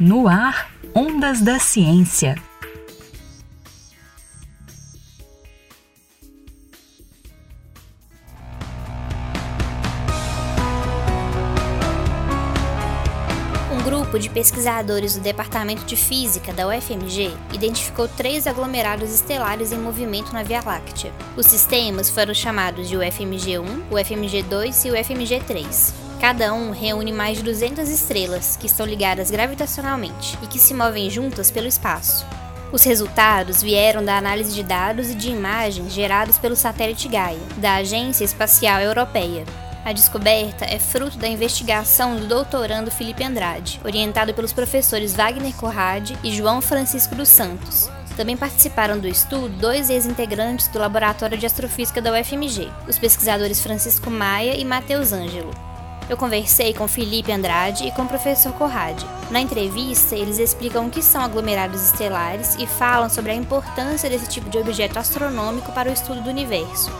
No ar, Ondas da Ciência. Um grupo de pesquisadores do Departamento de Física da UFMG identificou três aglomerados estelares em movimento na Via Láctea. Os sistemas foram chamados de UFMG-1, UFMG-2 e UFMG-3. Cada um reúne mais de 200 estrelas que estão ligadas gravitacionalmente e que se movem juntas pelo espaço. Os resultados vieram da análise de dados e de imagens gerados pelo satélite Gaia, da Agência Espacial Europeia. A descoberta é fruto da investigação do doutorando Felipe Andrade, orientado pelos professores Wagner Corrade e João Francisco dos Santos. Também participaram do estudo dois ex-integrantes do Laboratório de Astrofísica da UFMG, os pesquisadores Francisco Maia e Matheus Ângelo. Eu conversei com Felipe Andrade e com o professor Corrade. Na entrevista, eles explicam o que são aglomerados estelares e falam sobre a importância desse tipo de objeto astronômico para o estudo do universo.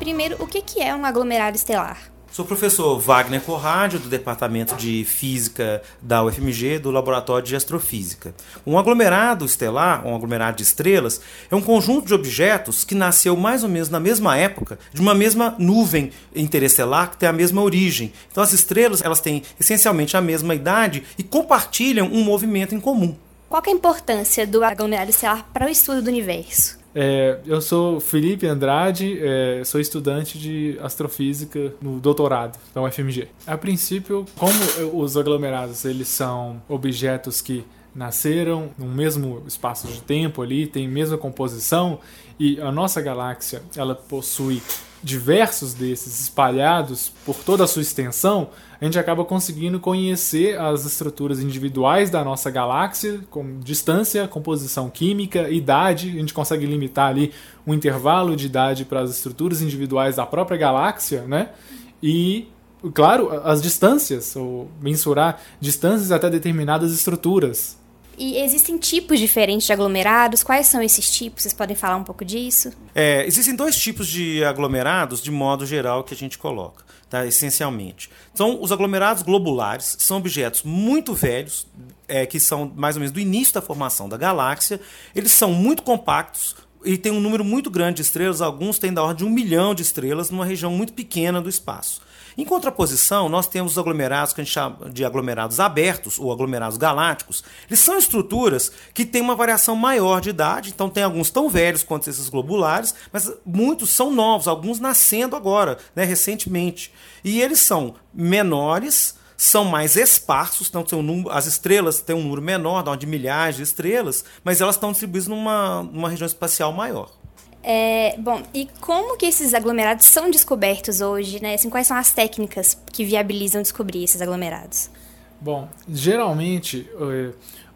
Primeiro, o que é um aglomerado estelar? Sou professor Wagner Corrádio, do Departamento de Física da UFMG, do Laboratório de Astrofísica. Um aglomerado estelar, um aglomerado de estrelas, é um conjunto de objetos que nasceu mais ou menos na mesma época, de uma mesma nuvem interestelar que tem a mesma origem. Então as estrelas elas têm essencialmente a mesma idade e compartilham um movimento em comum. Qual é a importância do aglomerado estelar para o estudo do universo? É, eu sou Felipe Andrade, é, sou estudante de astrofísica no doutorado da UFMG. A princípio, como os aglomerados eles são objetos que nasceram no mesmo espaço de tempo ali, tem mesma composição e a nossa galáxia ela possui diversos desses espalhados por toda a sua extensão, a gente acaba conseguindo conhecer as estruturas individuais da nossa galáxia, com distância, composição química, idade, a gente consegue limitar ali um intervalo de idade para as estruturas individuais da própria galáxia, né? E claro, as distâncias, ou mensurar distâncias até determinadas estruturas. E existem tipos diferentes de aglomerados? Quais são esses tipos? Vocês podem falar um pouco disso? É, existem dois tipos de aglomerados, de modo geral, que a gente coloca, tá? essencialmente. São os aglomerados globulares, são objetos muito velhos, é, que são mais ou menos do início da formação da galáxia. Eles são muito compactos, e tem um número muito grande de estrelas, alguns têm da ordem de um milhão de estrelas numa região muito pequena do espaço. Em contraposição, nós temos os aglomerados que a gente chama de aglomerados abertos ou aglomerados galácticos. Eles são estruturas que têm uma variação maior de idade, então tem alguns tão velhos quanto esses globulares, mas muitos são novos, alguns nascendo agora, né, recentemente. E eles são menores, são mais esparsos, então um número, as estrelas têm um número menor, de milhares de estrelas, mas elas estão distribuídas numa, numa região espacial maior. É, bom, e como que esses aglomerados são descobertos hoje, né? Assim, quais são as técnicas que viabilizam descobrir esses aglomerados? Bom, geralmente eh,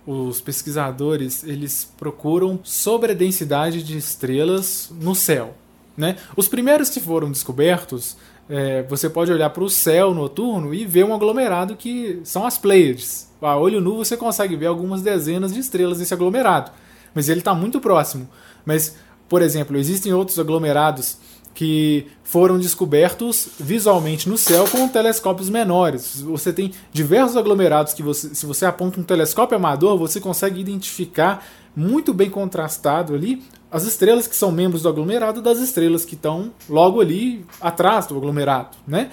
os pesquisadores eles procuram sobre a densidade de estrelas no céu, né? Os primeiros que foram descobertos, é, você pode olhar para o céu noturno e ver um aglomerado que são as Pleiades. A olho nu você consegue ver algumas dezenas de estrelas nesse aglomerado, mas ele está muito próximo. Mas por exemplo, existem outros aglomerados que foram descobertos visualmente no céu com telescópios menores. Você tem diversos aglomerados que você, se você aponta um telescópio amador, você consegue identificar muito bem contrastado ali as estrelas que são membros do aglomerado das estrelas que estão logo ali atrás do aglomerado, né?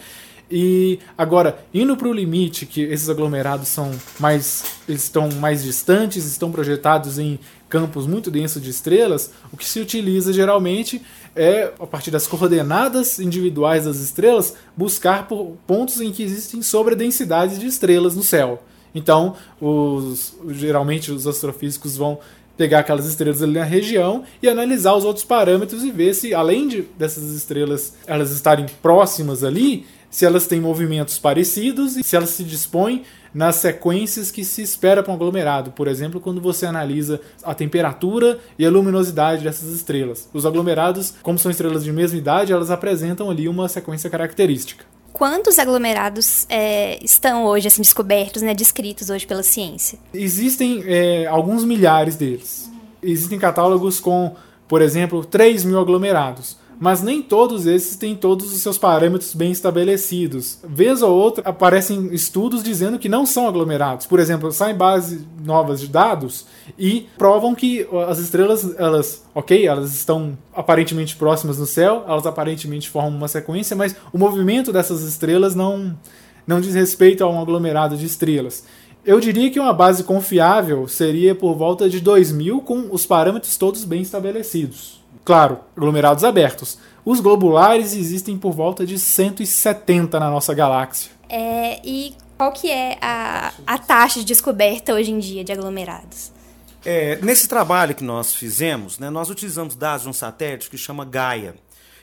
E agora, indo para o limite, que esses aglomerados são mais. estão mais distantes, estão projetados em campos muito densos de estrelas, o que se utiliza geralmente é, a partir das coordenadas individuais das estrelas, buscar por pontos em que existem sobredensidades de estrelas no céu. Então, os, geralmente os astrofísicos vão pegar aquelas estrelas ali na região e analisar os outros parâmetros e ver se, além de, dessas estrelas elas estarem próximas ali, se elas têm movimentos parecidos e se elas se dispõem nas sequências que se espera para um aglomerado. Por exemplo, quando você analisa a temperatura e a luminosidade dessas estrelas. Os aglomerados, como são estrelas de mesma idade, elas apresentam ali uma sequência característica. Quantos aglomerados é, estão hoje assim, descobertos, né, descritos hoje pela ciência? Existem é, alguns milhares deles. Existem catálogos com, por exemplo, 3 mil aglomerados mas nem todos esses têm todos os seus parâmetros bem estabelecidos. Vez ou outra aparecem estudos dizendo que não são aglomerados. Por exemplo, saem bases novas de dados e provam que as estrelas, elas, ok, elas estão aparentemente próximas no céu, elas aparentemente formam uma sequência, mas o movimento dessas estrelas não, não diz respeito a um aglomerado de estrelas. Eu diria que uma base confiável seria por volta de 2000 com os parâmetros todos bem estabelecidos. Claro, aglomerados abertos. Os globulares existem por volta de 170 na nossa galáxia. É, e qual que é a, a taxa de descoberta hoje em dia de aglomerados? É, nesse trabalho que nós fizemos, né, nós utilizamos dados de um satélite que chama Gaia.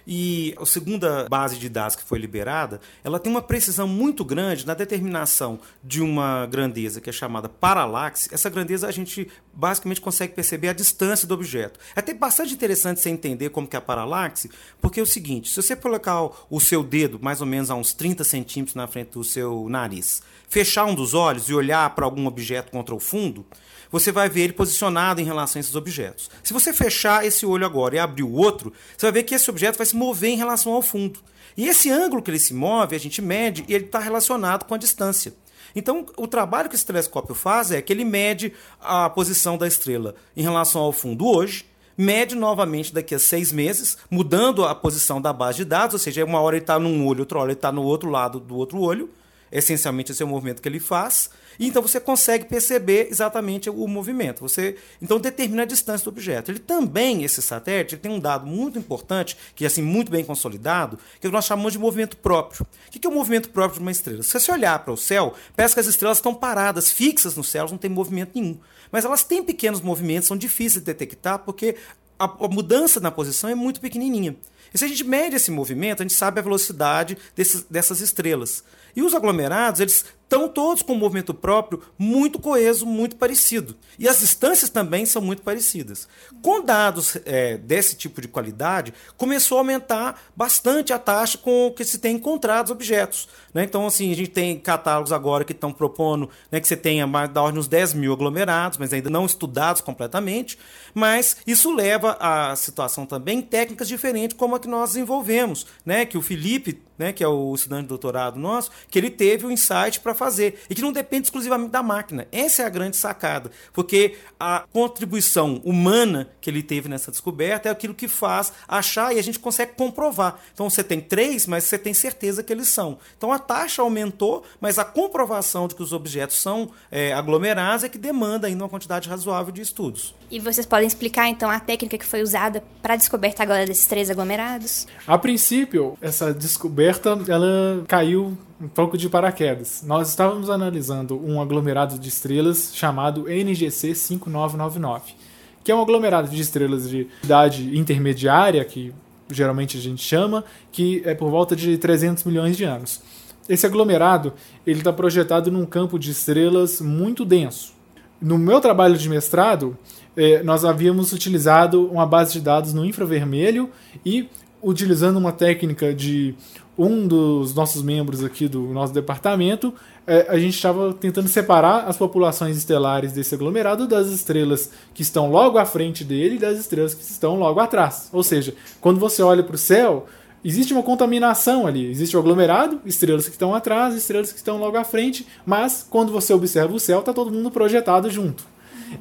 E a segunda base de dados que foi liberada, ela tem uma precisão muito grande na determinação de uma grandeza que é chamada paralaxe. Essa grandeza a gente basicamente consegue perceber a distância do objeto. É até bastante interessante você entender como que é a paralaxe, porque é o seguinte, se você colocar o seu dedo mais ou menos a uns 30 centímetros na frente do seu nariz, fechar um dos olhos e olhar para algum objeto contra o fundo, você vai ver ele posicionado em relação a esses objetos. Se você fechar esse olho agora e abrir o outro, você vai ver que esse objeto vai se mover em relação ao fundo. E esse ângulo que ele se move, a gente mede e ele está relacionado com a distância. Então, o trabalho que esse telescópio faz é que ele mede a posição da estrela em relação ao fundo hoje, mede novamente daqui a seis meses, mudando a posição da base de dados, ou seja, uma hora ele está num olho, outra hora ele está no outro lado do outro olho. Essencialmente, esse é o movimento que ele faz. E então você consegue perceber exatamente o movimento. Você então determina a distância do objeto. Ele também, esse satélite, tem um dado muito importante, que é assim muito bem consolidado, que nós chamamos de movimento próprio. O que é o movimento próprio de uma estrela? Se você olhar para o céu, parece que as estrelas estão paradas, fixas no céu, não tem movimento nenhum. Mas elas têm pequenos movimentos, são difíceis de detectar, porque a, a mudança na posição é muito pequenininha. E se a gente mede esse movimento, a gente sabe a velocidade desses, dessas estrelas. E os aglomerados, eles estão todos com um movimento próprio muito coeso, muito parecido. E as distâncias também são muito parecidas. Com dados é, desse tipo de qualidade, começou a aumentar bastante a taxa com que se tem encontrado objetos. Né? Então, assim, a gente tem catálogos agora que estão propondo né, que você tenha mais da ordem uns 10 mil aglomerados, mas ainda não estudados completamente. Mas isso leva à situação também técnicas diferentes, como a que nós desenvolvemos, né? que o Felipe né, que é o estudante de doutorado nosso, que ele teve o insight para fazer e que não depende exclusivamente da máquina. Essa é a grande sacada, porque a contribuição humana que ele teve nessa descoberta é aquilo que faz achar e a gente consegue comprovar. Então você tem três, mas você tem certeza que eles são. Então a taxa aumentou, mas a comprovação de que os objetos são é, aglomerados é que demanda ainda uma quantidade razoável de estudos. E vocês podem explicar então a técnica que foi usada para a descoberta agora desses três aglomerados? A princípio, essa descoberta ela caiu um pouco de paraquedas. Nós estávamos analisando um aglomerado de estrelas chamado NGC 5999, que é um aglomerado de estrelas de idade intermediária, que geralmente a gente chama, que é por volta de 300 milhões de anos. Esse aglomerado ele está projetado num campo de estrelas muito denso. No meu trabalho de mestrado, eh, nós havíamos utilizado uma base de dados no infravermelho e utilizando uma técnica de um dos nossos membros aqui do nosso departamento, é, a gente estava tentando separar as populações estelares desse aglomerado das estrelas que estão logo à frente dele e das estrelas que estão logo atrás. Ou seja, quando você olha para o céu, existe uma contaminação ali. Existe o aglomerado, estrelas que estão atrás, estrelas que estão logo à frente, mas quando você observa o céu, está todo mundo projetado junto.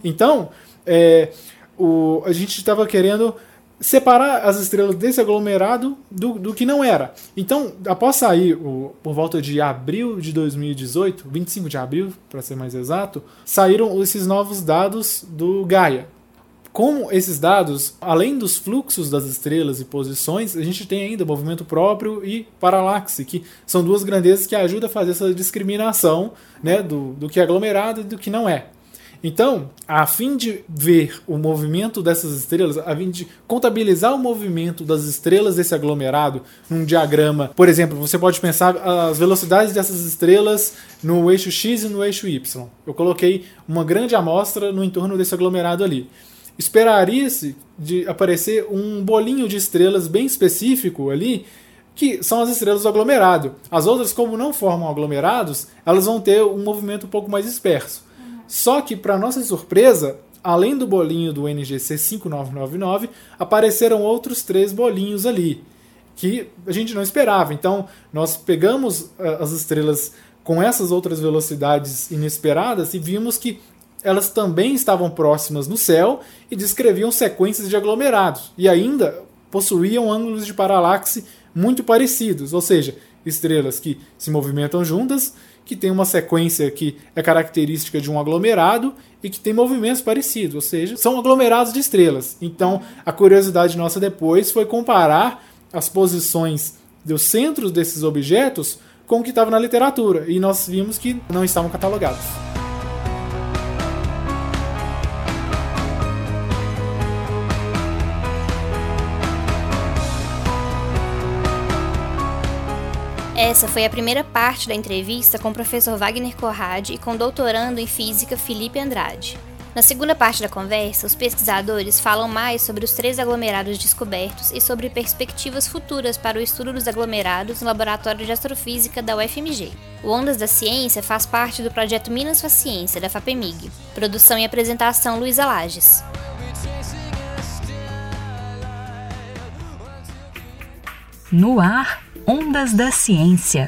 Então, é, o, a gente estava querendo separar as estrelas desse aglomerado do, do que não era. Então, após sair, o, por volta de abril de 2018, 25 de abril, para ser mais exato, saíram esses novos dados do Gaia. Como esses dados, além dos fluxos das estrelas e posições, a gente tem ainda movimento próprio e paralaxe, que são duas grandezas que ajudam a fazer essa discriminação né, do, do que é aglomerado e do que não é. Então, a fim de ver o movimento dessas estrelas, a fim de contabilizar o movimento das estrelas desse aglomerado num diagrama, por exemplo, você pode pensar as velocidades dessas estrelas no eixo X e no eixo Y. Eu coloquei uma grande amostra no entorno desse aglomerado ali. Esperaria-se de aparecer um bolinho de estrelas bem específico ali, que são as estrelas do aglomerado. As outras, como não formam aglomerados, elas vão ter um movimento um pouco mais disperso. Só que, para nossa surpresa, além do bolinho do NGC 5999, apareceram outros três bolinhos ali, que a gente não esperava. Então, nós pegamos uh, as estrelas com essas outras velocidades inesperadas e vimos que elas também estavam próximas no céu e descreviam sequências de aglomerados e ainda possuíam ângulos de paralaxe muito parecidos, ou seja, estrelas que se movimentam juntas, que tem uma sequência que é característica de um aglomerado e que tem movimentos parecidos, ou seja, são aglomerados de estrelas. Então, a curiosidade nossa depois foi comparar as posições dos centros desses objetos com o que estava na literatura, e nós vimos que não estavam catalogados. Essa foi a primeira parte da entrevista com o professor Wagner Corrade e com o doutorando em física Felipe Andrade. Na segunda parte da conversa, os pesquisadores falam mais sobre os três aglomerados descobertos e sobre perspectivas futuras para o estudo dos aglomerados no Laboratório de Astrofísica da UFMG. O Ondas da Ciência faz parte do projeto Minas Faz Ciência, da FAPEMIG. Produção e apresentação Luísa Lages. No ar, Ondas da Ciência.